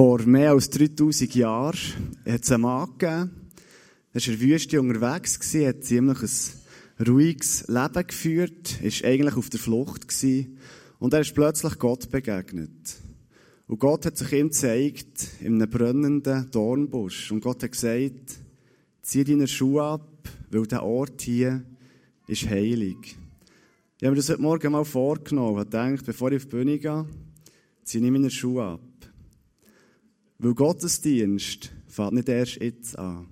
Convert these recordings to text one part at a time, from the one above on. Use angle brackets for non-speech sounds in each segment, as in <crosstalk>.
Vor mehr als 3000 Jahren hat es einen Mann gegeben, er war in der Wüste unterwegs, hat ziemlich ein ruhiges Leben geführt, ist eigentlich auf der Flucht gewesen, und er ist plötzlich Gott begegnet. Und Gott hat sich ihm gezeigt in einem brennenden Dornbusch. Und Gott hat gesagt, zieh deine Schuhe ab, weil der Ort hier ist heilig. Ich habe mir das heute Morgen mal vorgenommen und gedacht, bevor ich auf die Bühne gehe, ziehe ich meine Schuhe ab. Weil Gottesdienst fängt nicht erst jetzt an.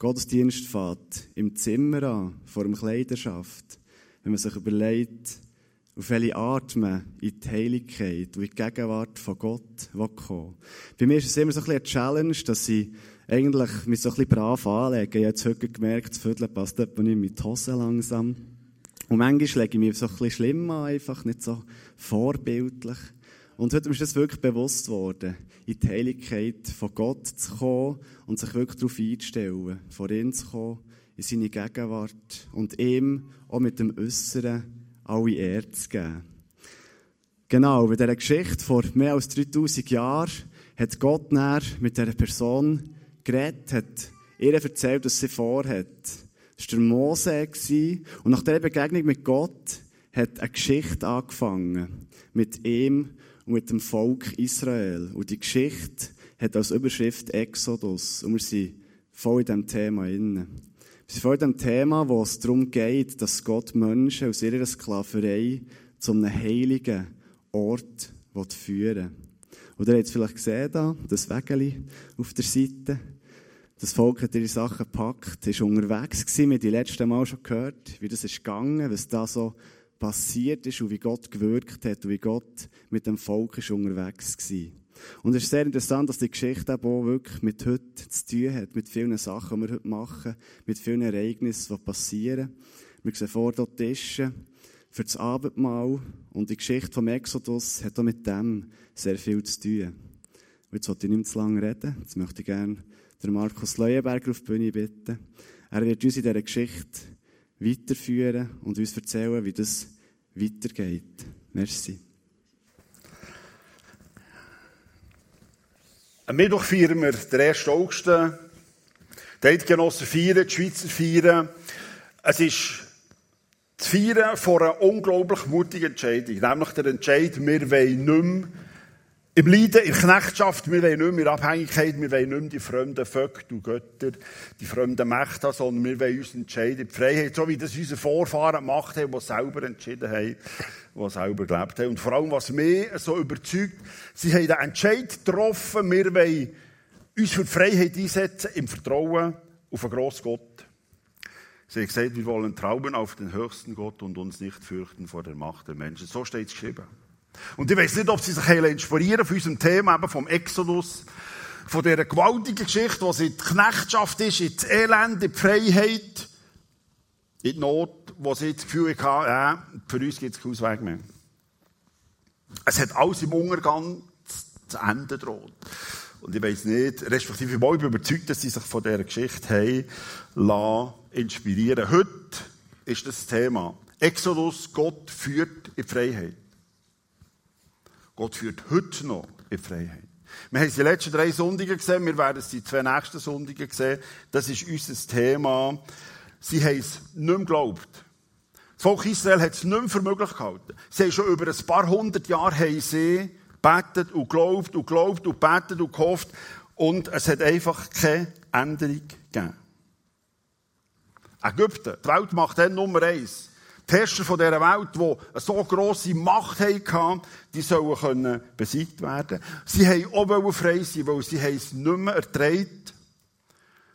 Gottesdienst fängt im Zimmer an, vor dem Kleiderschaft. Wenn man sich überlegt, auf welche Art man in die Heiligkeit und in die Gegenwart von Gott kommen Bei mir ist es immer so ein bisschen eine Challenge, dass ich eigentlich mich so ein bisschen brav anlege. Ich habe jetzt heute gemerkt, das Viertel passt nicht mit die Hose langsam. Und manchmal lege ich mich so ein bisschen schlimm an, einfach nicht so vorbildlich. Und heute ist das wirklich bewusst worden, in die Heiligkeit von Gott zu kommen und sich wirklich darauf einzustellen, vor ihn zu kommen, in seine Gegenwart und ihm auch mit dem Äußeren alle Ehre zu geben. Genau, bei dieser Geschichte vor mehr als 3000 Jahren hat Gott näher mit dieser Person geredet, hat ihr erzählt, was sie vorhat. Das war der Mose. Und nach dieser Begegnung mit Gott hat eine Geschichte angefangen. Mit ihm mit dem Volk Israel. Und die Geschichte hat als Überschrift Exodus. Und wir sind voll in diesem Thema inne. Wir sind voll in dem Thema, wo es darum geht, dass Gott Menschen aus ihrer Sklaverei zu einem heiligen Ort führen will. Und ihr habt es vielleicht gesehen, da, das Wägeli auf der Seite. Das Volk hat ihre Sachen gepackt, ist unterwegs gewesen. Wir haben die letzten Mal schon gehört, wie das ist gegangen, was da so passiert ist und wie Gott gewirkt hat und wie Gott mit dem Volk ist unterwegs war. Und es ist sehr interessant, dass die Geschichte auch wirklich mit heute zu tun hat, mit vielen Sachen, die wir heute machen, mit vielen Ereignissen, die passieren. Wir sehen vor dort Tische für das Abendmahl und die Geschichte vom Exodus hat auch mit dem sehr viel zu tun. Und jetzt sollte ich nicht zu lange reden. Jetzt möchte ich gerne den Markus Leuenberger auf die Bühne bitten. Er wird uns in dieser Geschichte weiterführen und uns erzählen, wie das weitergeht. Merci. Am Mittwoch feiern wir den 1. August. Die Eidgenossen feiern, die Schweizer feiern. Es ist das Feiern von einer unglaublich mutigen Entscheidung. Nämlich der Entscheid, wir wollen nicht mehr im Leiden, in Knechtschaft, wir wollen nicht mehr Abhängigkeit, wir wollen nicht mehr die fremden Vögel und Götter, die fremden Mächte, sondern wir wollen uns entscheiden, die Freiheit, so wie das unsere Vorfahren gemacht haben, die selber entschieden haben, die selber gelebt haben. Und vor allem, was mich so überzeugt, sie haben den Entscheid getroffen, wir wollen uns für die Freiheit einsetzen, im Vertrauen auf einen grossen Gott. Sie haben gesagt, wir wollen trauen auf den höchsten Gott und uns nicht fürchten vor der Macht der Menschen. So steht es geschrieben. Und ich weiß nicht, ob Sie sich inspirieren von unserem Thema, eben vom Exodus, von dieser gewaltigen Geschichte, sie in die Knechtschaft ist, in das Elend, in die Freiheit, in die Not, wo sie das Gefühl hatten, ja, für uns gibt es keinen Ausweg mehr. Es hat alles im Untergang zu Ende droht. Und ich weiß nicht, respektive ich bin überzeugt, dass sie sich von dieser Geschichte haben inspirieren. Heute ist das Thema. Exodus, Gott führt in die Freiheit. Gott führt heute noch in Freiheit. Wir haben es die letzten drei Sonntage gesehen, wir werden es die zwei nächsten Sonntage sehen. Das ist unser Thema. Sie haben es nicht mehr geglaubt. Das Volk Israel hat es nicht mehr für möglich gehalten. Sie haben schon über ein paar hundert Jahre haben sie betet und geglaubt und geglaubt und betet und gehofft. Und es hat einfach keine Änderung gegeben. Ägypten, die Welt macht dann Nummer eins die Herrscher von dieser Welt, die eine so grosse Macht hatten, die sollen können besiegt werden. Sie haben auch frei sein, weil sie es nicht mehr ertragen,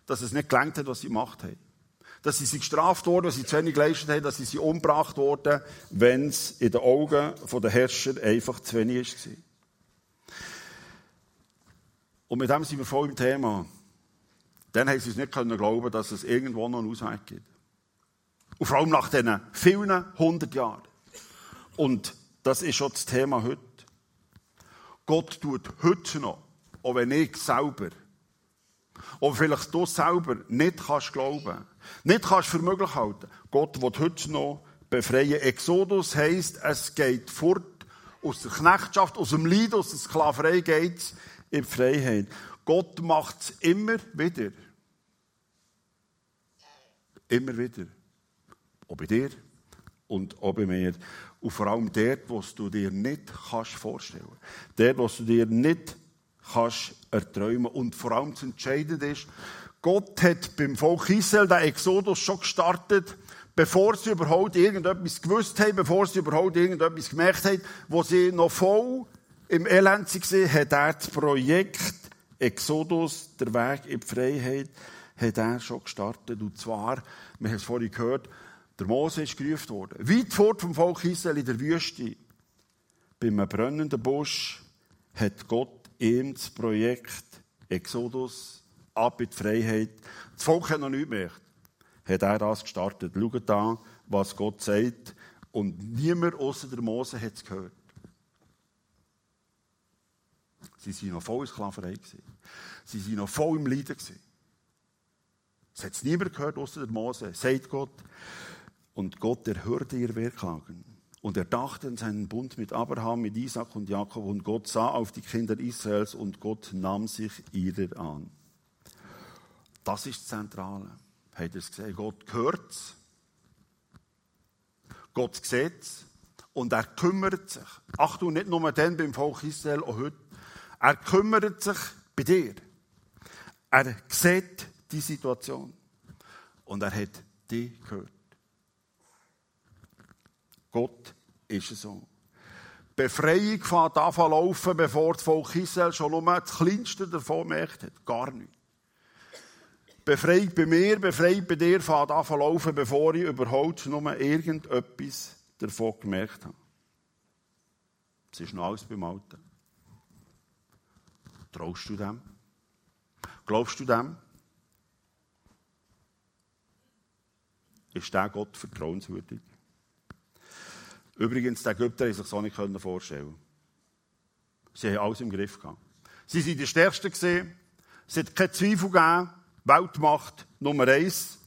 dass es nicht gelangt hat, was sie gemacht haben. Dass sie gestraft wurden, dass sie zu wenig geleistet haben, dass sie sie umgebracht wurden, wenn es in den Augen der Herrscher einfach zu wenig war. Und mit dem sind wir voll im Thema. Dann haben sie es nicht glauben, dass es irgendwo noch einen Ausweg gibt. Und vor allem nach diesen vielen hundert Jahren. Und das ist schon das Thema heute. Gott tut heute noch, auch wenn ich selber, oder vielleicht du selber nicht kannst glauben, nicht kannst für möglich halten, Gott wird heute noch befreien. Exodus heisst, es geht fort aus der Knechtschaft, aus dem Leid, aus der Sklaverei geht in die Freiheit. Gott macht es immer wieder. Immer wieder. Auch bei dir und auch bei mir. Und vor allem dort, was du dir nicht kannst vorstellen kannst. Dort, was du dir nicht kannst erträumen. Und vor allem das Entscheidende ist, Gott hat beim Volk Israel den Exodus schon gestartet, bevor sie überhaupt irgendetwas gewusst haben, bevor sie überhaupt irgendetwas gemerkt haben, wo sie noch voll im Elend waren, hat er das Projekt Exodus, der Weg in die Freiheit, hat er schon gestartet. Und zwar, wir haben es vorhin gehört, der Mose ist gerufen worden. Weit fort vom Volk Israel in der Wüste. Bei einem brennenden Busch hat Gott ihm das Projekt Exodus ab in die Freiheit. Das Volk hat noch nichts gemerkt. Hat er das gestartet. Schaut an, was Gott sagt. Und niemand außer der Mose hat es gehört. Sie waren noch voll in Sklaverei. Sie waren noch voll im Leiden. Es hat niemand gehört, außer der Mose. Sagt Gott. Und Gott erhörte ihr Wehrklagen. Und er dachte an seinen Bund mit Abraham, mit Isaac und Jakob. Und Gott sah auf die Kinder Israels und Gott nahm sich ihrer an. Das ist das Zentrale. Habt ihr es gesehen? Gott hört es. Gott sieht es. Und er kümmert sich. Achtung, nicht nur dann beim Volk Israel, auch heute. Er kümmert sich bei dir. Er sieht die Situation. Und er hat dich gehört. Gott ist es so. Befreiung fängt an zu laufen, bevor das Volk Israel schon nur das Kleinste davon merkt hat. Gar nicht. Befreiung bei mir, Befreiung bei dir fängt an zu laufen, bevor ich überhaupt nur irgendetwas davon gemerkt habe. Es ist noch alles beim Alten. Traust du dem? Glaubst du dem? Ist der Gott vertrauenswürdig? Übrigens, die Ägypter haben sich so nicht vorstellen Sie haben alles im Griff gehabt. Sie waren die Stärksten. Es hat keinen Zweifel gegeben. Weltmacht Nummer eins.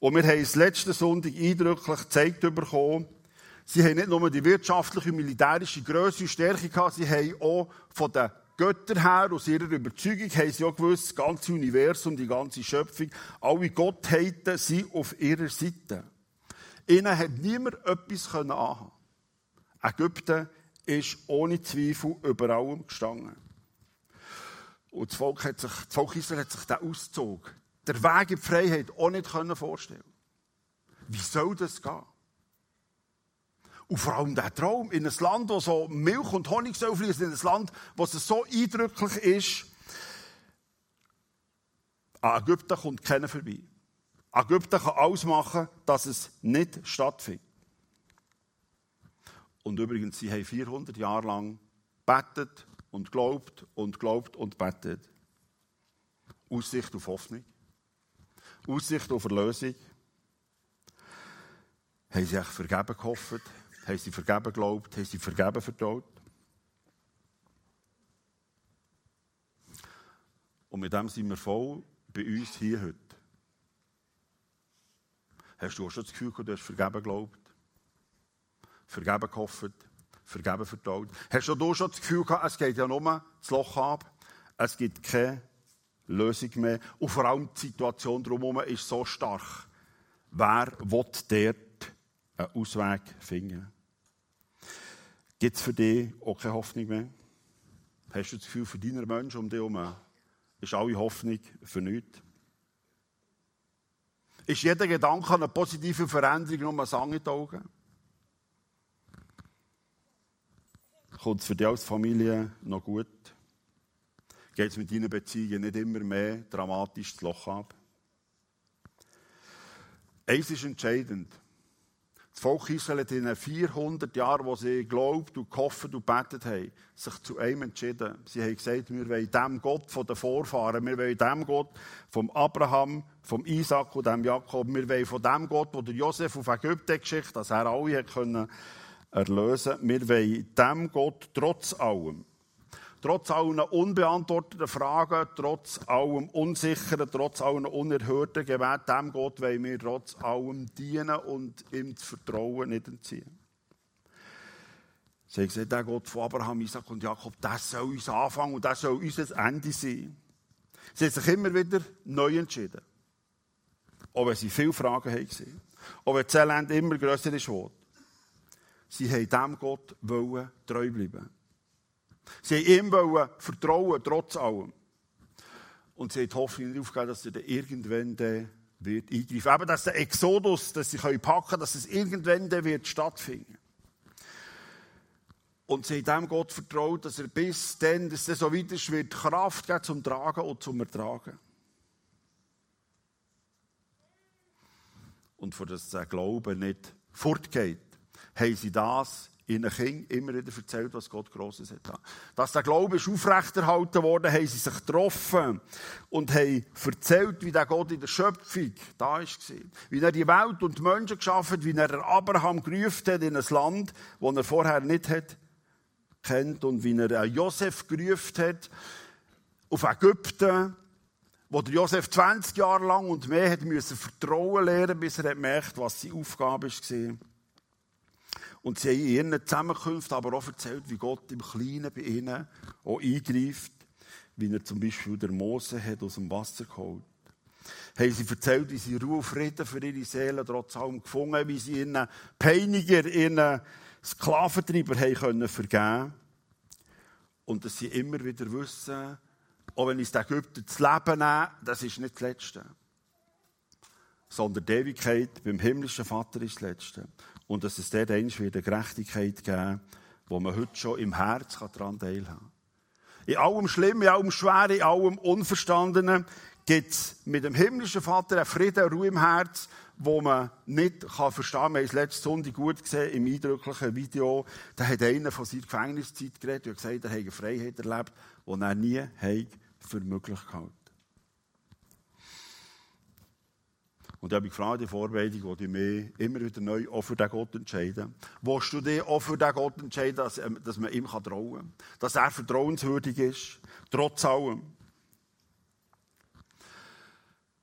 Und wir haben es letzten Sonntag eindrücklich gezeigt bekommen. Sie haben nicht nur die wirtschaftliche und militärische Größe und Stärke gehabt, sie haben auch von den Göttern her, aus ihrer Überzeugung, haben sie auch gewusst, das ganze Universum, die ganze Schöpfung, alle Gottheiten sind auf ihrer Seite. Ihnen hat niemand etwas anhaben Ägypten ist ohne Zweifel über allem gestanden. Und das Volk, hat sich, das Volk Israel hat sich den Auszug, der Weg in die Freiheit auch nicht vorstellen Wie soll das gehen? Und vor allem der Traum, in einem Land, wo so Milch und Honig soll fließen, in einem Land, wo es so eindrücklich ist, an Ägypten kommt keiner vorbei. Ägypten kann ausmachen, dass es nicht stattfindet. Und übrigens, sie haben 400 Jahre lang betet und glaubt und glaubt und betet. Aussicht auf Hoffnung. Aussicht auf Erlösung. Haben sie echt vergeben gehofft? Haben sie vergeben geglaubt? Haben sie vergeben vertraut? Und mit dem sind wir voll bei uns hier heute. Hast du auch schon das Gefühl, du hast vergeben geglaubt? Vergeben gehofft? Vergeben vertraut? Hast du schon das Gefühl gehabt, es geht ja nur das Loch ab? Es gibt keine Lösung mehr. Und vor allem die Situation drumherum ist so stark. Wer will dort einen Ausweg finden? Gibt es für dich auch keine Hoffnung mehr? Hast du das Gefühl, für deine Menschen um dich herum ist alle Hoffnung für nichts? Ist jeder Gedanke an eine positive Veränderung nur ein Sang in die Augen? Kommt es für dich als Familie noch gut? Geht es mit deinen Beziehungen nicht immer mehr dramatisch das Loch ab? Eins ist entscheidend. Das Volk Israel hat in den 400 Jahren, wo sie geglaubt und gehofft und betet haben, sich zu einem entschieden. Sie haben gesagt, wir wollen dem Gott von den Vorfahren, wir wollen dem Gott vom Abraham, vom Isaac und dem Jakob, wir wollen von dem Gott, der Josef auf Ägypten geschickt hat, dass er alle können erlösen. Wir wollen dem Gott trotz allem trotz allen unbeantworteten Fragen, trotz allem Unsicheren, trotz allen unerhörten Gebet, dem Gott wollen wir trotz allem dienen und ihm das Vertrauen nicht entziehen. Sie haben der Gott von Abraham, Isaac und Jakob, das soll uns anfangen und das soll unser Ende sein. Sie haben sich immer wieder neu entschieden. Auch wenn sie viele Fragen hatten. Auch wenn das Elend immer grösser ist. Sie haben dem Gott treu bleiben. Sie haben ihm vertrauen, trotz allem. Und sie haben die Hoffnung nicht aufgegeben, dass er irgendwann dann wird eingreifen. Eben, dass der Exodus, dass sie packen können, dass es irgendwann dann wird stattfinden. Und sie haben dem Gott vertraut, dass er bis dann, dass es so weit ist, wird Kraft geben zum Tragen und zum Ertragen. Und für das der Glaube nicht fortgeht, haben sie das ihren Kindern immer wieder erzählt, was Gott Grosses hat. Dass der Glaube ist aufrechterhalten worden, haben sie sich getroffen und haben erzählt, wie der Gott in der Schöpfung da war. Wie er die Welt und die Menschen geschaffen hat, wie er Abraham gerufen hat in ein Land, das er vorher nicht hat kennt und wie er Josef gerufen hat auf Ägypten, wo der Josef 20 Jahre lang und mehr hat müssen Vertrauen lernen, bis er merkt, was seine Aufgabe war. Und sie haben in ihren Zusammenkünften aber auch erzählt, wie Gott im Kleinen bei ihnen auch eingreift, wie er zum Beispiel der Mose hat aus dem Wasser geholt. Haben sie erzählt, wie sie Ruhe und Frieden für ihre Seele trotz allem gefunden wie sie ihren Peiniger, ihren Sklaventreiber haben können vergeben Und dass sie immer wieder wissen, auch wenn ich den Ägypter das Leben nehme, das ist nicht das Letzte. Sondern die Ewigkeit beim himmlischen Vater ist das Letzte und dass es dort einst wieder Gerechtigkeit geben wo man heute schon im Herz daran teilhaben kann. In allem Schlimmen, in allem Schweren, in allem Unverstandenen gibt es mit dem himmlischen Vater einen Frieden, eine Ruhe im Herz, wo man nicht kann verstehen kann. Wir haben es letzte Sonntag gut gesehen im eindrücklichen Video. Da hat einer von seiner Gefängniszeit geredet und gesagt, er habe Freiheit erlebt, die er nie für möglich gehalten Und da habe ich gefragt, die Vorbereitung, wo ich mich immer wieder neu auch für den Gott entscheiden. Willst du dich auch für den Gott entscheiden, dass, ähm, dass man ihm trauen kann? Dass er vertrauenswürdig ist, trotz allem.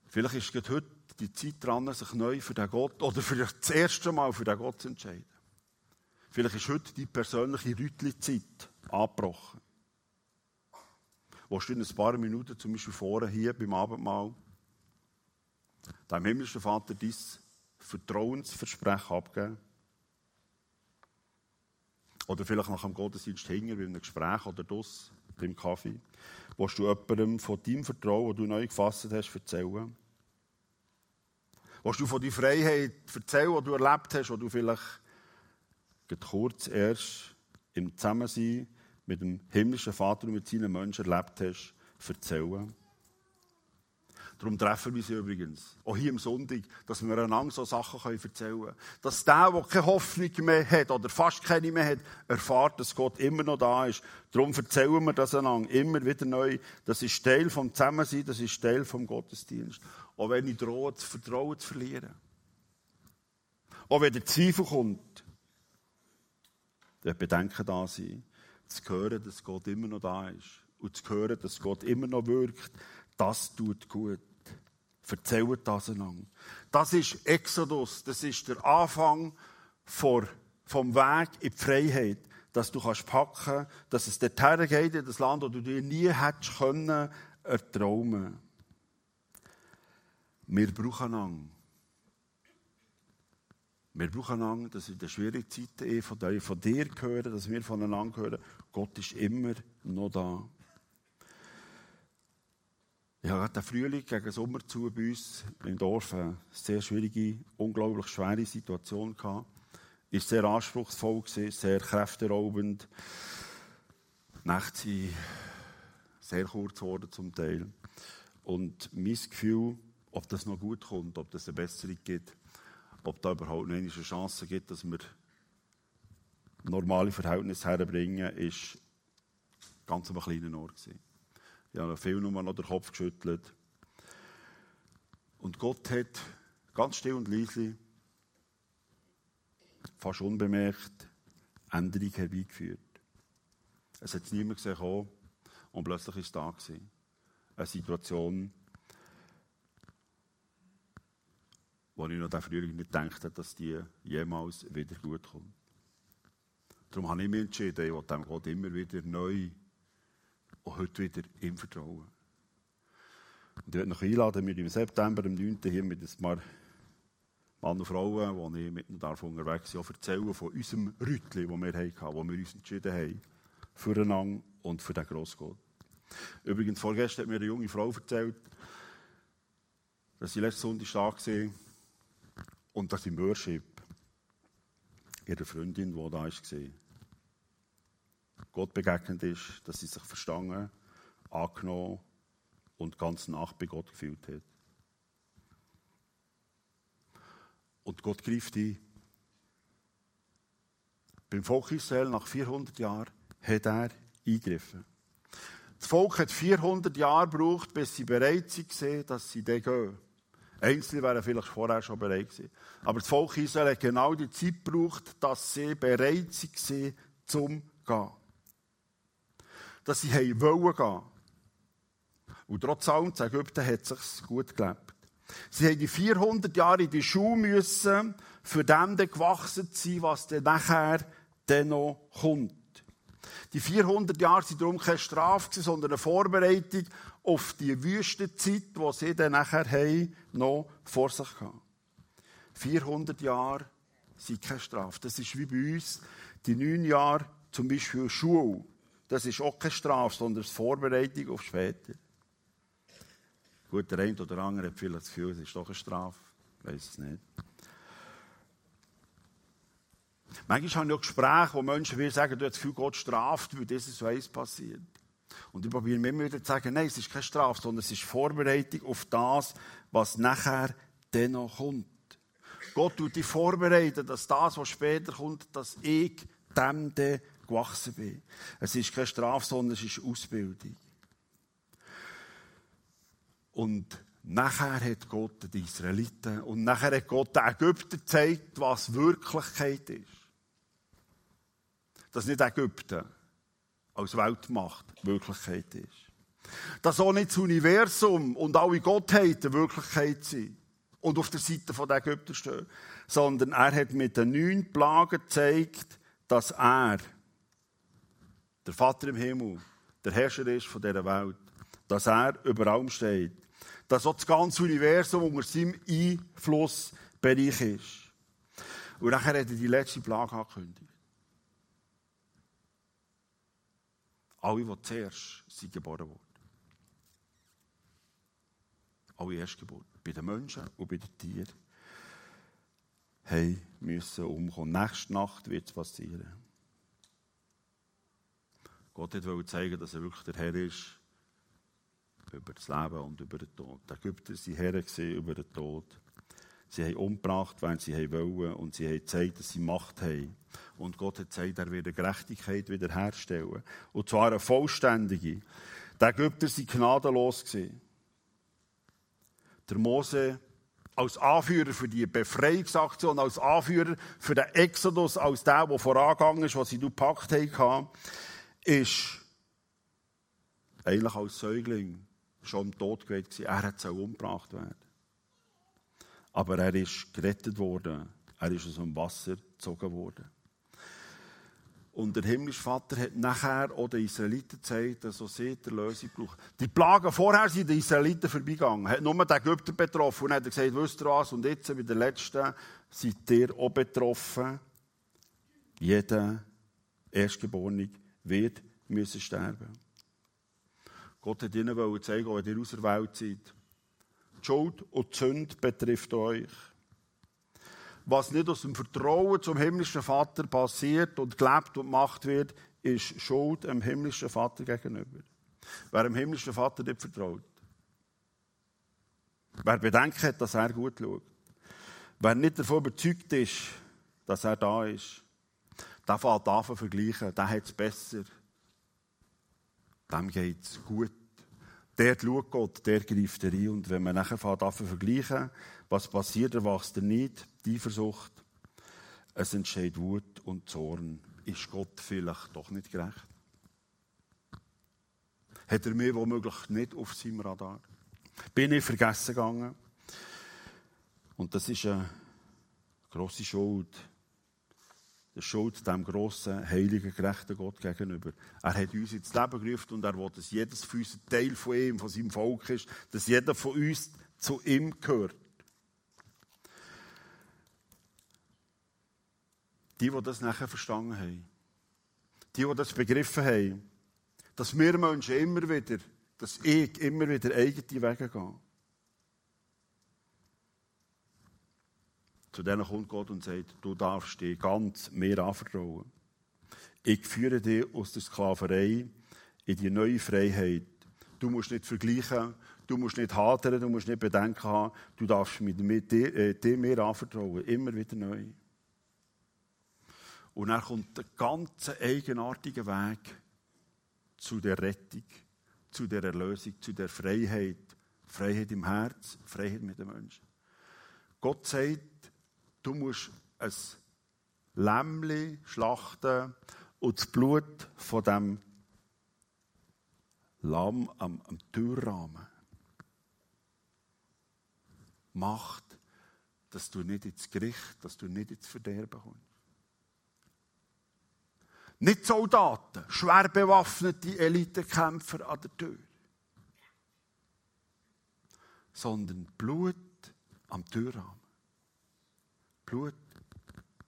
Vielleicht ist heute die Zeit dran, sich neu für den Gott, <laughs> oder für das erste Mal für den Gott zu entscheiden. Vielleicht ist heute die persönliche Rütli-Zeit angebrochen. Wo du in ein paar Minuten, zum Beispiel vorher hier beim Abendmahl, deinem himmlischen Vater dein Vertrauensversprechen abgeben. Oder vielleicht nach dem Gottesdienst hängen, bei einem Gespräch oder das beim Kaffee. Willst du jemandem von deinem Vertrauen, das du neu gefasst hast, erzählen? Willst du von deiner Freiheit erzählen, die du erlebt hast, die du vielleicht kurz erst im Zusammensein mit dem himmlischen Vater und mit seinen Menschen erlebt hast, erzählen? Darum treffen wir sie übrigens, auch hier am Sonntag, dass wir einander so Sachen erzählen können. Dass der, der keine Hoffnung mehr hat oder fast keine mehr hat, erfahrt, dass Gott immer noch da ist. Darum erzählen wir das einander immer wieder neu. Das ist Teil vom Zusammensein, das ist Teil vom Gottesdienst. Auch wenn ich drohe, das Vertrauen zu verlieren. Auch wenn der Zweifel kommt, der Bedenken da sein, zu hören, dass Gott immer noch da ist. Und zu hören, dass Gott immer noch wirkt, das tut gut. Erzählt das einander. Das ist Exodus. Das ist der Anfang vom Weg in die Freiheit. Dass du kannst packen dass es dorthin geht, in das Land, das du dir nie hättest können erträumen. Wir brauchen einander. Wir brauchen einander, dass in den schwierigen Zeiten eh von dir, von dir hören, dass wir voneinander hören. Gott ist immer noch da. Ich hatte den Frühling gegen Sommer zu bei uns im Dorf eine sehr schwierige, unglaublich schwere Situation gehabt. Ist sehr anspruchsvoll gewesen, sehr kräfteraubend. Die Nächte sind sehr kurz geworden zum Teil. Und mein Gefühl, ob das noch gut kommt, ob das eine Besserung gibt, ob da überhaupt noch eine Chance gibt, dass wir normale Verhältnisse herbringen, ist ganz am kleinen Ort gewesen. Ich habe viel nur noch den Kopf geschüttelt. Und Gott hat ganz still und leise, fast unbemerkt, Änderung herbeigeführt. Es hat niemand gesehen und plötzlich war es da. Gewesen. Eine Situation, wo ich noch Frühling nicht gedacht habe, dass die jemals wieder gut kommt. Darum habe ich mich entschieden, ich will dem Gott immer wieder neu und heute wieder ihm vertrauen. Und ich werde noch einladen, wir im September, am 9. hier mit ein paar Mann und Frauen, die ich mit ihnen unterwegs bin, erzählen von unserem Rütli, das wir hatten, wo wir uns entschieden haben, füreinander und für den Grossgott. Übrigens, vorgestern hat mir eine junge Frau erzählt, dass sie letzten Sonntag da war und dass im Worship ihre Freundin, die da war, Gott begegnet ist, dass sie sich verstanden, angenommen und ganz nach bei Gott gefühlt hat. Und Gott greift ein. Beim Volk Israel nach 400 Jahren hat er eingegriffen. Das Volk hat 400 Jahre gebraucht, bis sie bereit waren, dass sie dann gehen. Einzelne wären vielleicht vorher schon bereit gewesen. Aber das Volk Israel hat genau die Zeit gebraucht, dass sie bereit waren, zum gehen. Dass sie wollen gehen. Und trotz allem, in Ägypten hat es sich gut gelebt. Sie haben die 400 Jahre in die Schule müssen, für dem gewachsen zu sein, was dann nachher dann noch kommt. Die 400 Jahre sind darum keine Strafe, sondern eine Vorbereitung auf die Wüstenzeit, die sie dann nachher haben, noch vor sich hatten. 400 Jahre sind keine Strafe. Das ist wie bei uns die neun Jahre zum Beispiel Schule. Das ist auch keine Strafe, sondern eine Vorbereitung auf später. Gut, der eine oder andere hat vielleicht das Gefühl, es ist doch eine Strafe. Ich weiß es nicht. Manchmal habe ich auch Gespräche, wo Menschen will sagen, du hast das Gefühl, Gott straft, weil das so eins passiert. Und ich probiere mir immer wieder zu sagen, nein, es ist keine Strafe, sondern es ist Vorbereitung auf das, was nachher dennoch kommt. Gott tut dich vorbereiten, dass das, was später kommt, dass ich dem dann gewachsen bin. Es ist keine Strafe, sondern es ist Ausbildung. Und nachher hat Gott die Israeliten und nachher hat Gott den Ägypten gezeigt, was Wirklichkeit ist. Dass nicht Ägypten als Weltmacht Wirklichkeit ist. Dass auch nicht das Universum und alle Gottheiten Wirklichkeit sind und auf der Seite der Ägypter stehen, sondern er hat mit den neun Plagen gezeigt, dass er, der Vater im Himmel, der Herrscher ist von dieser Welt, dass er über allem steht, dass auch das ganze Universum unter seinem Einflussbereich ist. Und nachher hat er die letzte Plage angekündigt. Alle, die zuerst sind geboren wurden. Alle Erstgeborenen. Bei den Menschen und bei den Tieren. Hey, müssen umkommen. Nächste Nacht wird es passieren. Gott wollte zeigen, dass er wirklich der Herr ist über das Leben und über den Tod. Die Ägypter waren Herren über den Tod. Sie haben umgebracht, wenn sie wollen, und sie haben gezeigt, dass sie Macht haben. Und Gott hat gesagt, er wird Gerechtigkeit wiederherstellen. Und zwar eine vollständige. Die Ägypter waren gnadenlos. Der Mose als Anführer für die Befreiungsaktion, als Anführer für den Exodus, als der, der vorangegangen ist, was sie gepackt haben, ist eigentlich als Säugling schon tot gewesen. Er hat umgebracht werden. Aber er ist gerettet worden. Er ist aus dem Wasser gezogen worden. Und der himmlische Vater hat nachher auch den Israeliten gezeigt, dass auch sie die Lösung brauchen. Die Plagen vorher sind die Israeliten vorbeigegangen. Hat nur den Ägypter betroffen. Und hat gesagt, wisst ihr was? Und jetzt, bei der letzten, seid ihr auch betroffen. Jeder Erstgeborene wird müssen sterben. Gott hat ihnen zeigen, wenn ihr auserwählt seid. Die Schuld und die Sünde betrifft euch. Was nicht aus dem Vertrauen zum himmlischen Vater passiert und gelebt und gemacht wird, ist Schuld dem himmlischen Vater gegenüber. Wer dem himmlischen Vater nicht vertraut, wer bedenkt dass er gut schaut, wer nicht davon überzeugt ist, dass er da ist, der fängt an zu vergleichen, der hat es besser, dem geht es gut. Der schaut Gott, der greift er ein. Und wenn man nachher anfängt vergleichen, was passiert, erwachst er nicht, die Versucht. Es entsteht Wut und Zorn. Ist Gott vielleicht doch nicht gerecht? Hat er mir womöglich nicht auf seinem Radar? Bin ich vergessen gegangen? Und das ist eine grosse Schuld der Schuld dem grossen, heiligen, gerechten Gott gegenüber. Er hat uns ins Leben gerufen und er will, dass jedes von uns ein Teil von ihm, von seinem Volk ist, dass jeder von uns zu ihm gehört. Die, die das nachher verstanden haben, die, die das begriffen haben, dass wir Menschen immer wieder, dass ich immer wieder eigene Wege gehe. Zu denen kommt Gott und sagt, du darfst dich ganz mir anvertrauen. Ich führe dich aus der Sklaverei in die neue Freiheit. Du musst nicht vergleichen, du musst nicht hadern, du musst nicht Bedenken haben. Du darfst mit, mit dir, äh, anvertrauen, immer wieder neu. Und dann kommt der ganz eigenartige Weg zu der Rettung, zu der Erlösung, zu der Freiheit. Freiheit im Herz, Freiheit mit den Menschen. Gott sagt, Du musst ein Lämmli schlachten und das Blut von dem Lamm am, am Türrahmen macht, dass du nicht ins Gericht, dass du nicht ins Verderben kommst. Nicht Soldaten, schwer bewaffnete Elitekämpfer an der Tür, sondern Blut am Türrahmen. Blut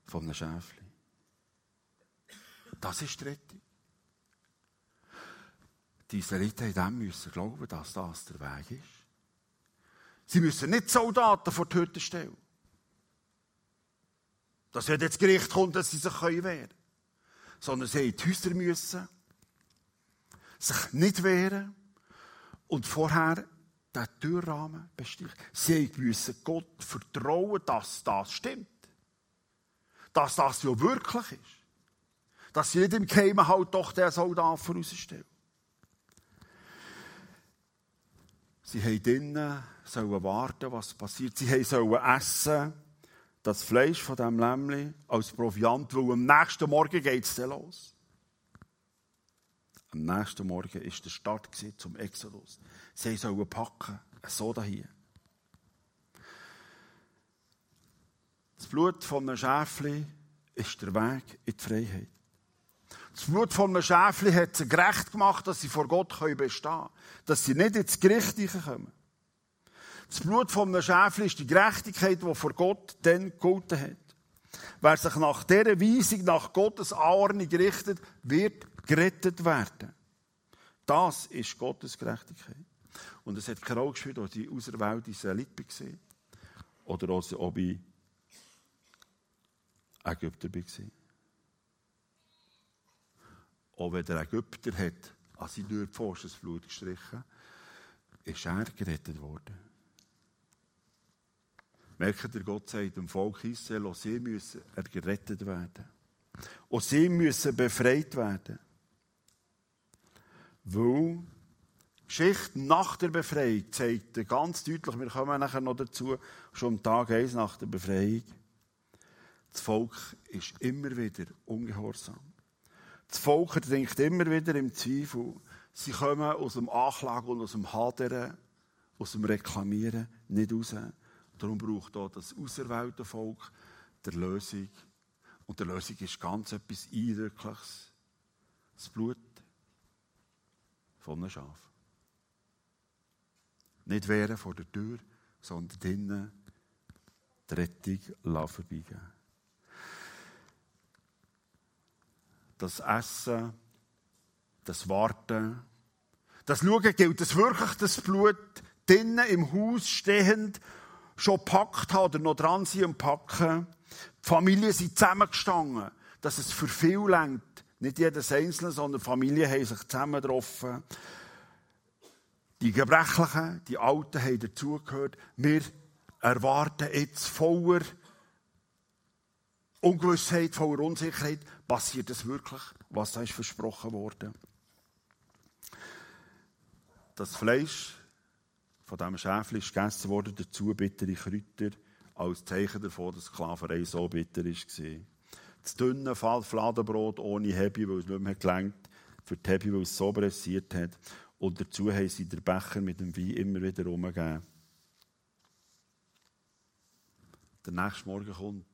von einem Schäfli. Das ist die Rettung. Die Israeliten müssen glauben, dass das der Weg ist. Sie müssen nicht Soldaten vor die Hütte stellen. Dass wenn jetzt Gericht kommt, dass sie sich wehren können. Sondern sie in die Häuser müssen, sich nicht wehren und vorher den Türrahmen bestichen. Sie müssen Gott vertrauen, dass das stimmt dass das ja wirklich ist. Dass im Geheimen halt doch den Soldat vorausstellen. Sie haben drinnen sollen warten, was passiert. Sie sollen essen, das Fleisch von dem Lämmli als Proviant, weil am nächsten Morgen geht es los. Am nächsten Morgen war der Start zum Exodus. Sie sollen packen, so hier. Blut von einem Schäfli ist der Weg in die Freiheit. Das Blut von einem Schäfli hat sie gerecht gemacht, dass sie vor Gott bestehen können. Dass sie nicht ins Gericht kommen. Das Blut von einem Schäfli ist die Gerechtigkeit, die vor Gott dann gegolten hat. Wer sich nach dieser Weisung, nach Gottes Anordnung richtet, wird gerettet werden. Das ist Gottes Gerechtigkeit. Und es hat keine Rolle gespielt, ob die auserwählte Israelit war. Oder ob ich Ägypter war. Auch wenn der Ägypter hat an seine Durchpfosten das Blut gestrichen ist er gerettet worden. Merkt ihr, Gott sagt dem Volk Israel, auch sie müssen gerettet werden. Auch sie müssen befreit werden. Weil die Geschichte nach der Befreiung zeigt ganz deutlich, wir kommen nachher noch dazu, schon am Tag 1 nach der Befreiung, das Volk ist immer wieder ungehorsam. Das Volk denkt immer wieder im Zweifel. Sie kommen aus dem Anklagen und aus dem Hadern, aus dem Reklamieren nicht raus. Darum braucht auch das auserwählte Volk der Lösung. Und der Lösung ist ganz etwas Eindrückliches. Das Blut von einem Schaf. Nicht wehren vor der Tür, sondern drinnen die Rettung vorbeigehen. Das Essen, das Warten, das Schauen, gilt es wirklich, das Blut drinnen im Haus stehend schon gepackt hat oder noch dran sind und packen. Die Familien sind zusammengestanden, dass es für viel lenkt. Nicht jedes Einzelne, sondern Familien haben sich zusammengetroffen. Die Gebrechlichen, die Alten haben dazugehört. Wir erwarten jetzt voller Ungewissheit, voller Unsicherheit, passiert es wirklich, was da ist versprochen worden. Das Fleisch von diesem Schäfli ist gegessen worden, dazu bittere Kräuter, als Zeichen davon, dass Sklaverei so bitter war. Das dünne Fladenbrot ohne Hebi, weil es nicht mehr gelangt für die Hebi, weil es so pressiert hat. Und dazu haben sie den Becher mit dem Wein immer wieder rumgegeben. Der nächste Morgen kommt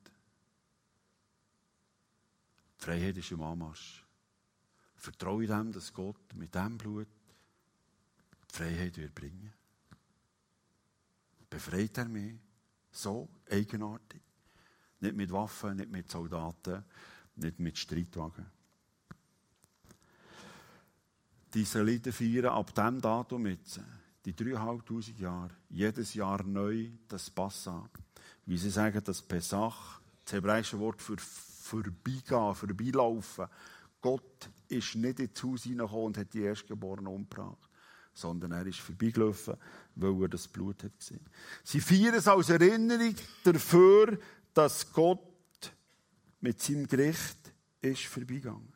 Die Freiheit ist im Anmarsch. Vertraue dem, dass Gott mit dem Blut die Freiheit wird bringen. Befreit er mich so eigenartig. Nicht mit Waffen, nicht mit Soldaten, nicht mit Streitwagen. Die Israeliten feiern ab diesem Datum jetzt, die dreieinhalbtausend Jahre, jedes Jahr neu das Passa. Wie sie sagen, das Pesach, das hebräische Wort für vorbeigehen, vorbeilaufen. Gott ist nicht ins Haus hineingekommen und hat die Erstgeborenen umgebracht, sondern er ist vorbeigelaufen, weil er das Blut hat gesehen. Sie feiern es als Erinnerung dafür, dass Gott mit seinem Gericht ist vorbeigegangen.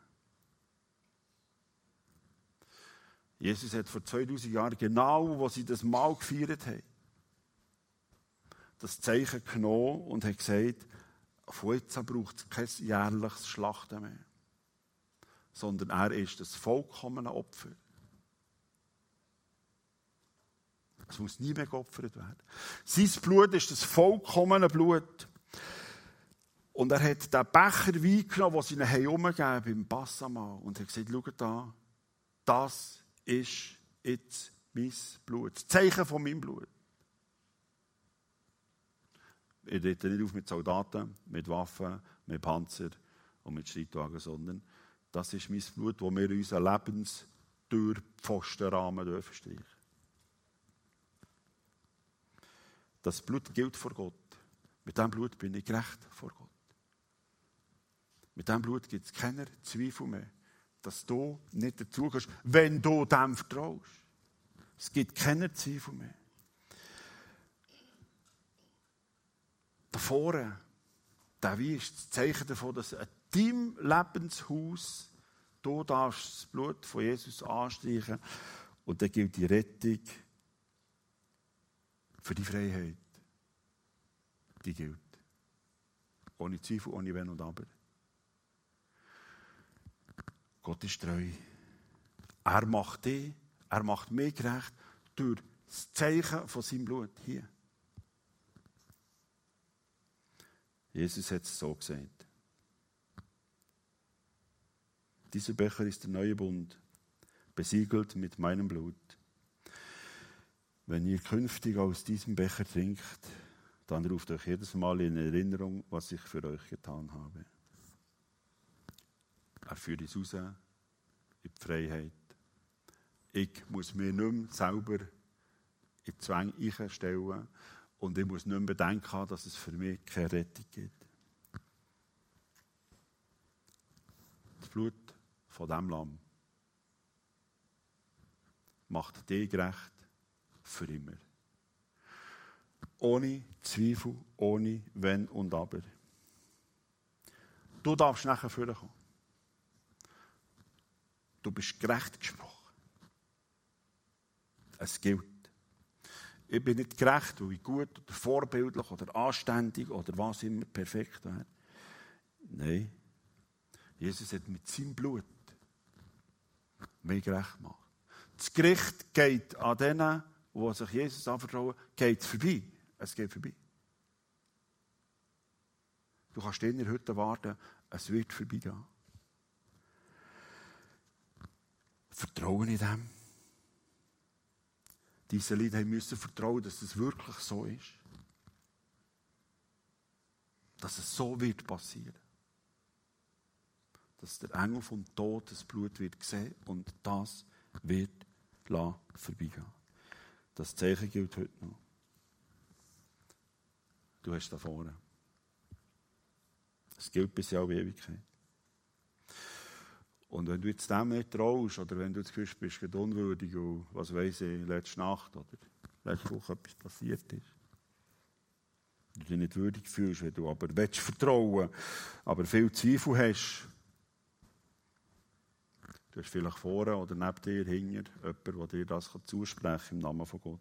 Jesus hat vor 2000 Jahren genau, wo sie das Mal gefeiert haben, das Zeichen genommen und hat gesagt, von jetzt braucht es kein jährliches Schlachten mehr. Sondern er ist das vollkommene Opfer. Es muss nie mehr geopfert werden. Sein Blut ist das vollkommene Blut. Und er hat den Becher Wein genommen, den sie ihnen herumgegeben beim Passamal. Und hat gesagt, schaut da, das ist jetzt mein Blut. Das Zeichen von meinem Blut. Ich rede nicht auf mit Soldaten, mit Waffen, mit Panzer und mit Streitwagen, sondern das ist mein Blut, das wir unseren Lebenstürpfostenrahmen dürfen. Das Blut gilt vor Gott. Mit diesem Blut bin ich gerecht vor Gott. Mit diesem Blut gibt es keine Zweifel mehr, dass du nicht dazugehörst, wenn du dem vertraust. Es gibt keine Zweifel mehr. Da vorne, der Wein ist das Zeichen davon, dass ein deinem Lebenshaus du darfst das Blut von Jesus anstreichen und dann gilt die Rettung für die Freiheit. Die gilt. Ohne Zweifel, ohne Wenn und Aber. Gott ist treu. Er macht dich, er macht mich gerecht durch das Zeichen von seinem Blut hier. Jesus hat es so gesagt. Dieser Becher ist der neue Bund, besiegelt mit meinem Blut. Wenn ihr künftig aus diesem Becher trinkt, dann ruft euch jedes Mal in Erinnerung, was ich für euch getan habe. Er führt uns raus in die Freiheit. Ich muss mir nicht mehr selber in die Zwänge einstellen und ich muss nicht mehr bedenken, dass es für mich keine Rettung gibt. Das Blut von dem Lamm macht dich gerecht für immer. Ohne Zweifel, ohne Wenn und Aber. Du darfst nachher vorkommen. Du bist gerecht gesprochen. Es gilt. Ich bin nicht gerecht, weil ich gut oder vorbildlich oder anständig oder was immer perfekt wäre. Nein. Jesus hat mit seinem Blut mich gerecht gemacht. Das Gericht geht an denen, die sich Jesus anvertrauen, geht vorbei. Es geht vorbei. Du kannst in heute warten, es wird vorbeigehen. Vertrauen in dem. Diese Leute müssen vertrauen, dass es wirklich so ist. Dass es so wird passieren. Dass der Engel vom Tod das Blut wird sehen und das wird vorbeigehen. Das Zeichen gilt heute noch. Du hast da vorne. Es gilt bis in alle Ewigkeit. Und wenn du jetzt dem nicht traust, oder wenn du das Gefühl bist, du unwürdig und was weiß ich, letzte Nacht oder letzte Woche etwas passiert ist, du dich nicht würdig fühlst, wenn du aber willst vertrauen, aber viel Zweifel hast, du hast vielleicht vorne oder neben dir, hinter, jemand, der dir das zusprechen kann im Namen von Gott.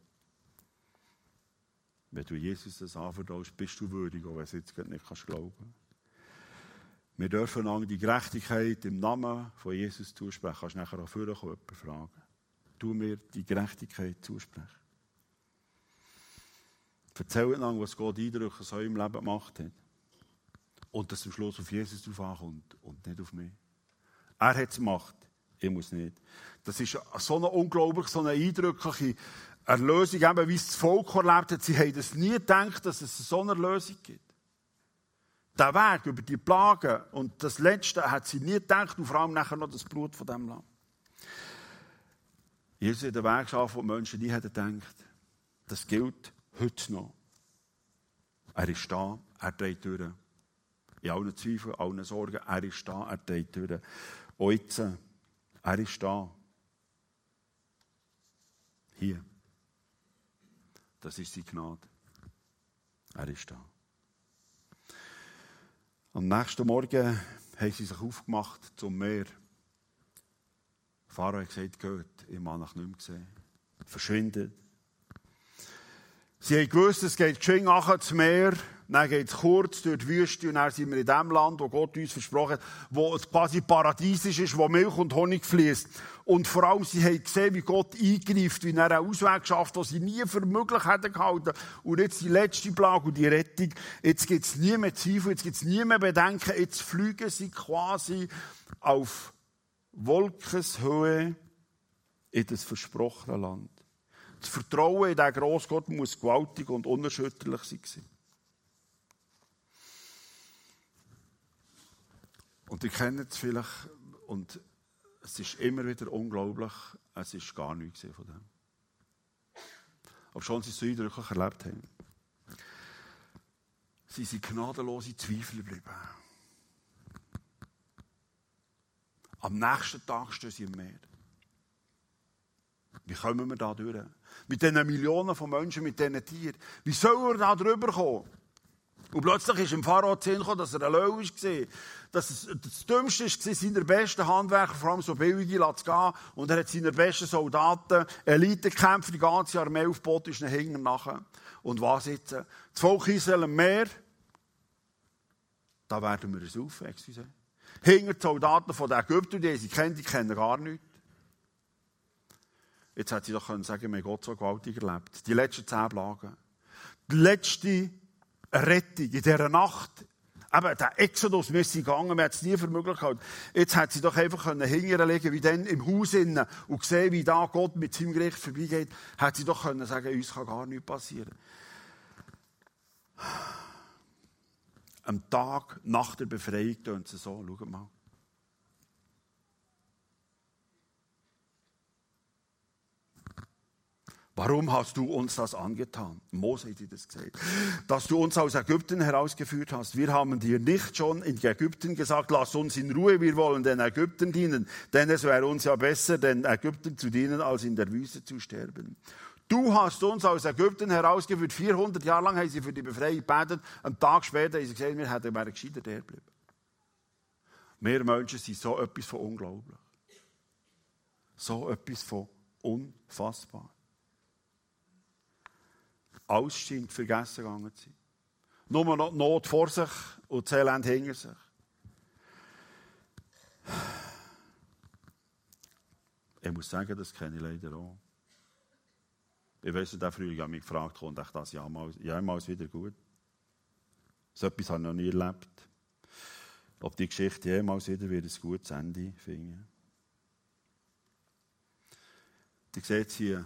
Wenn du Jesus das anvertraust, bist du würdig, auch wenn du jetzt nicht kannst glauben wir dürfen einander die Gerechtigkeit im Namen von Jesus zusprechen. Kannst nachher auch vorher jemanden fragen. Tu mir die Gerechtigkeit zusprechen. Erzähl einander, was Gott Eindrücke in eurem Leben gemacht hat. Und dass am Schluss auf Jesus drauf ankommt und nicht auf mich. Er hat es gemacht, ich muss nicht. Das ist so eine unglaublich, so eine eindrückliche Erlösung, eben wie es das Volk erlebt hat. Sie haben das nie gedacht, dass es so eine Erlösung gibt. Der Weg über die Plagen und das Letzte hat sie nie gedacht und vor allem nachher noch das Blut von dem Lamm. Jesus hat den Weg geschaffen, die Menschen nie hätten gedacht. Das gilt heute noch. Er ist da, er dreht durch. In allen Zweifeln, allen Sorgen, er ist da, er dreht durch. Jetzt, er ist da. Hier. Das ist die Gnade. Er ist da. Am nächsten Morgen haben sie sich aufgemacht zum Meer. Pharao hat gesagt, geht, ich habe nach nicht mehr gesehen. Verschwindet. Sie haben gewusst, es geht geschwind nachher zum Meer. Dann geht es kurz durch die Wüste und dann sind wir in dem Land, wo Gott uns versprochen hat, wo es quasi paradiesisch ist, wo Milch und Honig fließt. Und vor allem, sie haben gesehen, wie Gott eingreift, wie er einen Ausweg schafft, den sie nie für möglich hätten gehalten. Und jetzt die letzte Plage und die Rettung. Jetzt gibt es nie mehr Zweifel, jetzt gibt es nie mehr Bedenken. Jetzt fliegen sie quasi auf Wolkenshöhe in das versprochene Land. Das Vertrauen in diesen Grossgott muss gewaltig und unerschütterlich sein. Und ihr kennt es vielleicht, und es ist immer wieder unglaublich, es ist gar nichts von dem. Aber schon sie es so eindrücklich erlebt haben. Sie sind gnadenlose Zweifel geblieben. Am nächsten Tag stehen sie im Meer. Wie kommen wir da durch? Mit diesen Millionen von Menschen, mit diesen Tieren. Wie sollen wir da drüber kommen? Und plötzlich ist im Pharao gekommen, dass er ein Löwe war. Dass es das Dümmste war, seine besten Handwerker, vor allem so billige, zu gehen. Und er hat seine besten Soldaten, Elitekämpfer, die ganze Armee aufgebaut, ist hinten nachher. Und was jetzt? Das Volk Israel im Meer. Da werden wir es auf, excuse. Hinter die Soldaten von den Ägyptern, die sie kennen, die kennen gar nichts. Jetzt hätte sie doch können sagen, wir haben Gott so gewaltig erlebt. Die letzten zehn Plagen. Die letzte Rettung in dieser Nacht. Eben, der Exodus müsse gegangen, man hat es nie für möglich gehalten. Jetzt hat sie doch einfach können hinterlegen, wie dann im Haus innen und gesehen, wie da Gott mit seinem Gericht vorbeigeht, hat sie doch können sagen, uns kann gar nichts passieren. Am Tag nach der Befreiung tun sie so, schaut mal. Warum hast du uns das angetan? Mose hat das gesagt. Dass du uns aus Ägypten herausgeführt hast. Wir haben dir nicht schon in Ägypten gesagt, lass uns in Ruhe, wir wollen den Ägypten dienen. Denn es wäre uns ja besser, den Ägypten zu dienen, als in der Wüste zu sterben. Du hast uns aus Ägypten herausgeführt. 400 Jahre lang haben sie für die Befreiung gebetet. Einen Tag später haben sie gesagt, wir hätten wären gescheiter der bleiben. Mehr Menschen sind so etwas von unglaublich. So etwas von unfassbar. Alles scheint vergessen gegangen zu sein. Nur noch die Not vor sich und das Elend hinter sich. Ich muss sagen, das kenne ich leider auch. Ich weiß, der Frühling hat mich gefragt, kommt echt das jemals, jemals wieder gut? So etwas habe ich noch nie erlebt. Ob die Geschichte jemals wieder wird ein gutes Ende finden. Ihr seht hier,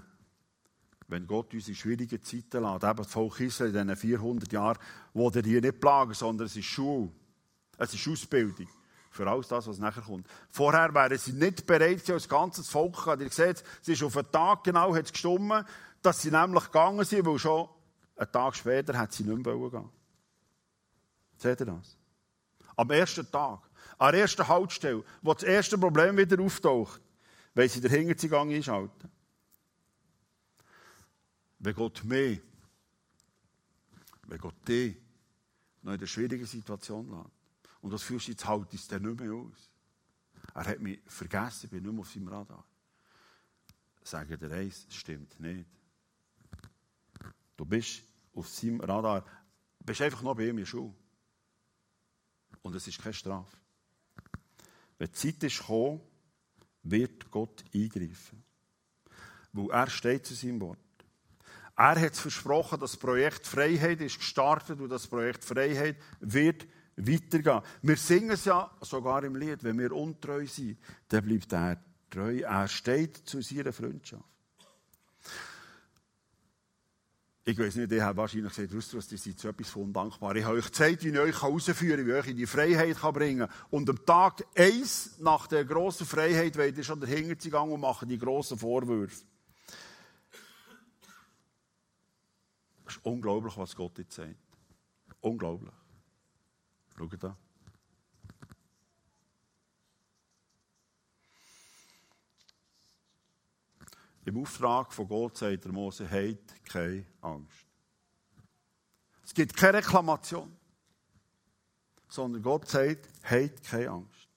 wenn Gott uns in schwierigen Zeiten lässt, eben das Volk Israel in diesen 400 Jahren, wo er hier nicht plagen, sondern es ist Schule, es ist Ausbildung für alles das, was nachher kommt. Vorher wären sie nicht bereit, als ganzes Volk, ihr seht, es ist auf einen Tag genau hat gestummen, dass sie nämlich gegangen sind, weil schon einen Tag später hat sie nicht mehr gehen Seht ihr das? Am ersten Tag, an der ersten Haltestelle, wo das erste Problem wieder auftaucht, weil sie den Hinterzugang einschalten. Wenn Gott mehr, wenn Gott dich noch in der schwierigen Situation lässt, und das fühlst du jetzt halt ist der nicht mehr aus. Er hat mich vergessen, ich bin nicht mehr auf seinem Radar. Sagen der eins, es stimmt nicht. Du bist auf seinem Radar, bist einfach noch bei ihm in der Schule. Und es ist keine Strafe. Wenn die Zeit ist gekommen, wird Gott eingreifen. Weil er steht zu seinem Wort. Er hat versprochen, das Projekt Freiheit ist gestartet und das Projekt Freiheit wird weitergehen. Wir singen es ja sogar im Lied, wenn wir untreu sind, dann bleibt er treu. Er steht zu seiner Freundschaft. Ich weiß nicht, ihr habt wahrscheinlich gesagt, Rustros, ihr seid so etwas von undankbar. Ich habe euch gezeigt, wie ich euch herausführen kann, wie ich euch in die Freiheit bringen kann. Und am Tag eins nach der grossen Freiheit wollt ihr schon dahinter gehen und machen die grossen Vorwürfe. Es ist unglaublich, was Gott jetzt sagt. Unglaublich. Schaut da. Im Auftrag von Gott sagt der Mose, habt keine Angst. Es gibt keine Reklamation, sondern Gott sagt, habt keine Angst.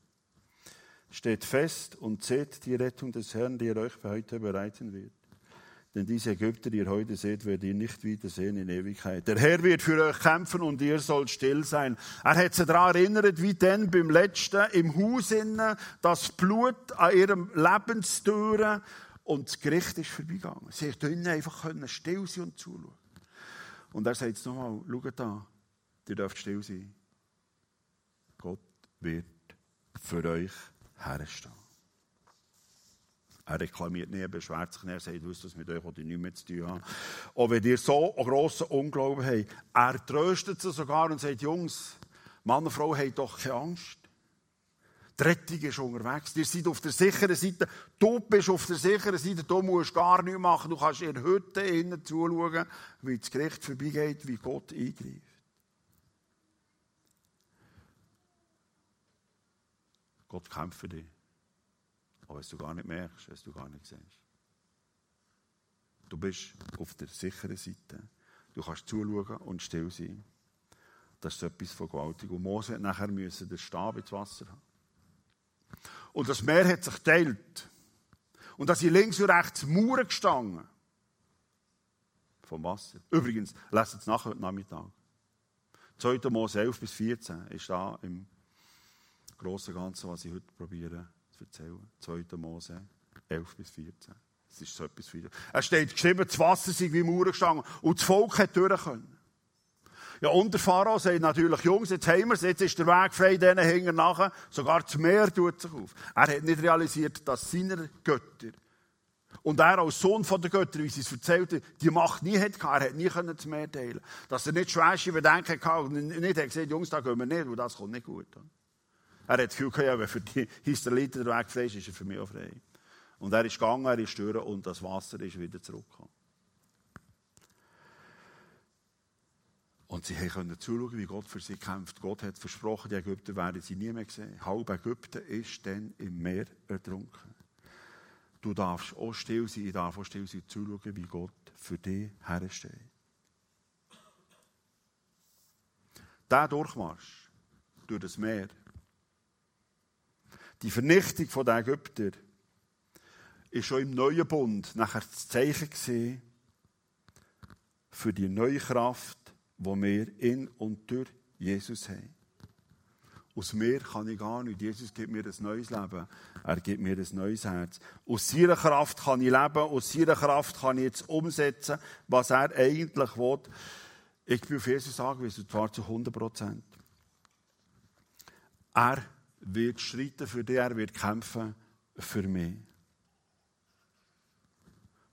Steht fest und seht die Rettung des Herrn, die er euch heute bereiten wird. Denn diese Ägypter, die ihr heute seht, werdet ihr nicht wiedersehen in Ewigkeit. Der Herr wird für euch kämpfen und ihr sollt still sein. Er hat sie daran erinnert, wie denn beim letzten im Haus innen das Blut an ihrem Lebenstüren und das Gericht ist vorbeigegangen. Sie können einfach still sein und zuschauen. Und er sagt jetzt nochmal, schaut da, ihr dürft still sein. Gott wird für euch herstehen. Er reklamiert nicht, er beschwert sich nicht, er sagt, wisst das mit euch, ich nichts mehr zu tun habe. Und wenn ihr so einen grossen Unglauben habt, er tröstet sie sogar und sagt, Jungs, Mann und Frau, habt doch keine Angst. Die Rettung ist unterwegs. Ihr seid auf der sicheren Seite. Du bist auf der sicheren Seite. Du musst gar nichts machen. Du kannst in Hütte innen zuschauen, wie das Gericht vorbeigeht, wie Gott eingreift. Gott kämpft für dich. Aber was du gar nicht merkst, was du gar nicht siehst. Du bist auf der sicheren Seite. Du kannst zuschauen und still sein. Das ist etwas von gewaltig. Und Mose hat nachher müssen den Stab ins Wasser haben. Und das Meer hat sich geteilt. Und da sind links und rechts Mauern gestanden. Vom Wasser. Übrigens, lesen es nachher heute Nachmittag. 2. Mose 11 bis 14 ist da im großen Ganzen, was ich heute probiere erzählen. 2. Mose 11 bis 14. Es ist so etwas für Es steht geschrieben, das Wasser sei wie Mauern gestanden und das Volk hat durch können. Ja, und der Pharao sagt natürlich, Jungs, jetzt haben wir es, jetzt ist der Weg frei, denen hängen nachher. Sogar das Meer tut sich auf. Er hat nicht realisiert, dass seine Götter und er als Sohn von der Götter, wie sie es erzählte, die Macht nie hatte, er hat nie das Meer teilen Dass er nicht schwerste Bedenken hatte und nicht hat gesagt, Jungs, da gehen wir nicht, weil das kommt nicht gut. Er hat das Gefühl ja, wenn für die <laughs> Israeliten der Weg frei ist, ist er für mich auch frei. Und er ist gegangen, er ist durch und das Wasser ist wieder zurückgekommen. Und sie können zuschauen, wie Gott für sie kämpft. Gott hat versprochen, die Ägypter werden sie nie mehr sehen. Halb Ägypten ist dann im Meer ertrunken. Du darfst auch still sein, ich darf auch still sein, zuschauen, wie Gott für dich hersteht. Der Durchmarsch durch das Meer die Vernichtung der Ägypter ist schon im neuen Bund nachher das Zeichen für die neue Kraft, die wir in und durch Jesus haben. Aus mir kann ich gar nicht. Jesus gibt mir ein neues Leben. Er gibt mir ein neues Herz. Aus seiner Kraft kann ich leben. Aus seiner Kraft kann ich jetzt umsetzen, was er eigentlich will. Ich bin auf Jesus angewiesen, und zwar zu 100 Prozent. Er wird streiten für dich, er wird kämpfen für mich.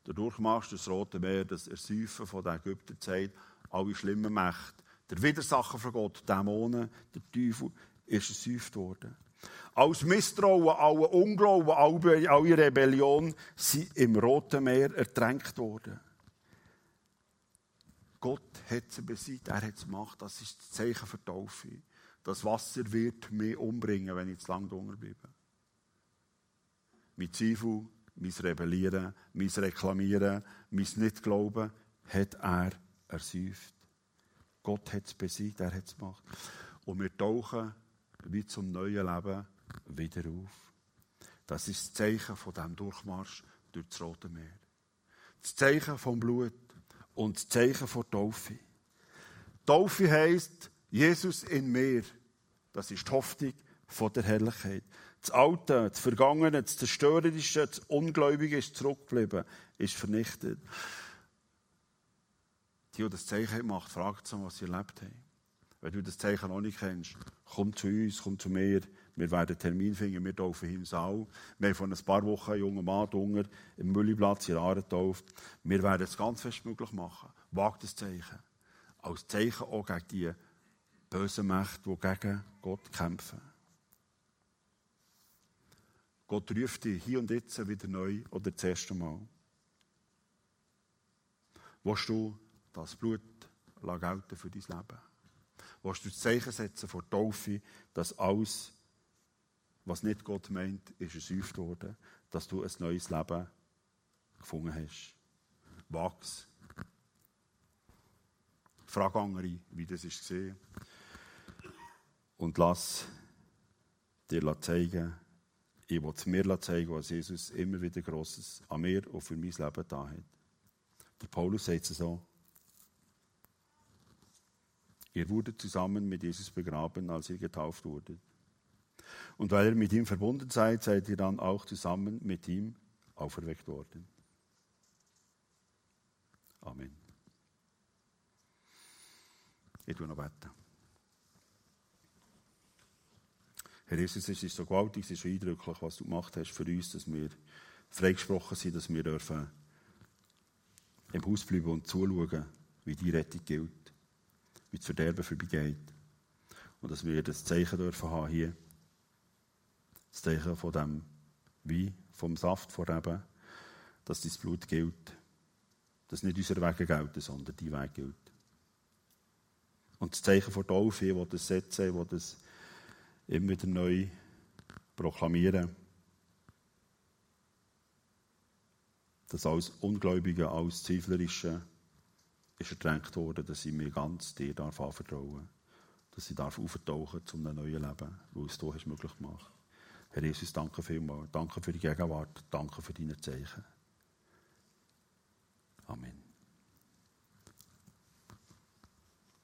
Der Durchmarsch des Roten Meer, das Ersäufen von den Ägyptern zeigt, alle schlimmen Mächte, der Widersacher von Gott, Dämonen, der Teufel, ist ersäuft worden. Als Misstrauen, alle Unglauben, alle Rebellion sind im Roten Meer ertränkt worden. Gott hat sie besiegt, er hat es gemacht, das ist das Zeichen für die Taufe. Das Wasser wird mich umbringen, wenn ich zu lange drunter bleibe. Mein Zweifel, mein Rebellieren, mein Reklamieren, mein Nicht-Glauben hat er ersäuft. Gott hat es besiegt, er hat es gemacht. Und wir tauchen wie zum neuen Leben wieder auf. Das ist das Zeichen von dem Durchmarsch durch das Rote Meer. Das Zeichen vom Blut und das Zeichen von Taufe. Taufe heisst, Jesus in mir. Das ist die Hoffnung von der Herrlichkeit. Das Alte, das Vergangene, das Zerstörerische, das Ungläubige ist zurückgeblieben, ist vernichtet. Die, die das Zeichen macht, fragt sich, was sie erlebt haben. Wenn du das Zeichen noch nicht kennst, komm zu uns, komm zu mir. Wir werden einen Termin finden, wir taufen im Saal. Wir haben vor ein paar Wochen einen jungen Mann drunter im Mülliplatz in Aare getauft. Wir werden es ganz fest möglich machen. Wagt das Zeichen. Als Zeichen auch gegen die bösen Mächte, die gegen Gott kämpfen. Gott ruft dich hier und jetzt wieder neu oder das erste Mal. Willst du das Blut gelten für dein Leben? Willst du das Zeichen setzen vor Taufe, dass alles, was nicht Gott meint, ist ersäuft worden, dass du ein neues Leben gefunden hast? Wachs. Frag andere, wie das war. Und lass dir zeigen, ich will mir zeigen, was Jesus immer wieder Grosses an mir und für mein Leben da hat. Der Paulus sagt es so. Ihr wurdet zusammen mit Jesus begraben, als ihr getauft wurdet. Und weil ihr mit ihm verbunden seid, seid ihr dann auch zusammen mit ihm auferweckt worden. Amen. Ich tue noch beten. Herr Jesus, es ist so gewaltig, es ist so eindrücklich, was du gemacht hast für uns, dass wir freigesprochen sind, dass wir dürfen im Haus bleiben und zuschauen, wie die Rettung gilt, wie das Verderben vorbeigeht. Und dass wir das Zeichen dürfen haben hier, das Zeichen von dem Wein, vom Saft vor eben, dass dein Blut gilt, dass nicht unsere Wege gelten, sondern dein Weg gilt. Und das Zeichen von Taufe, wo das setzen, wo das immer wieder neu proklamieren. dass alles Ungläubige, alles Zweiflerische ist ertränkt worden, dass ich mir ganz dir darf anvertrauen dass ich darf auftauchen zu einem neuen Leben, weil es du hast möglich gemacht. Herr Jesus, danke vielmals. Danke für die Gegenwart. Danke für deine Zeichen. Amen.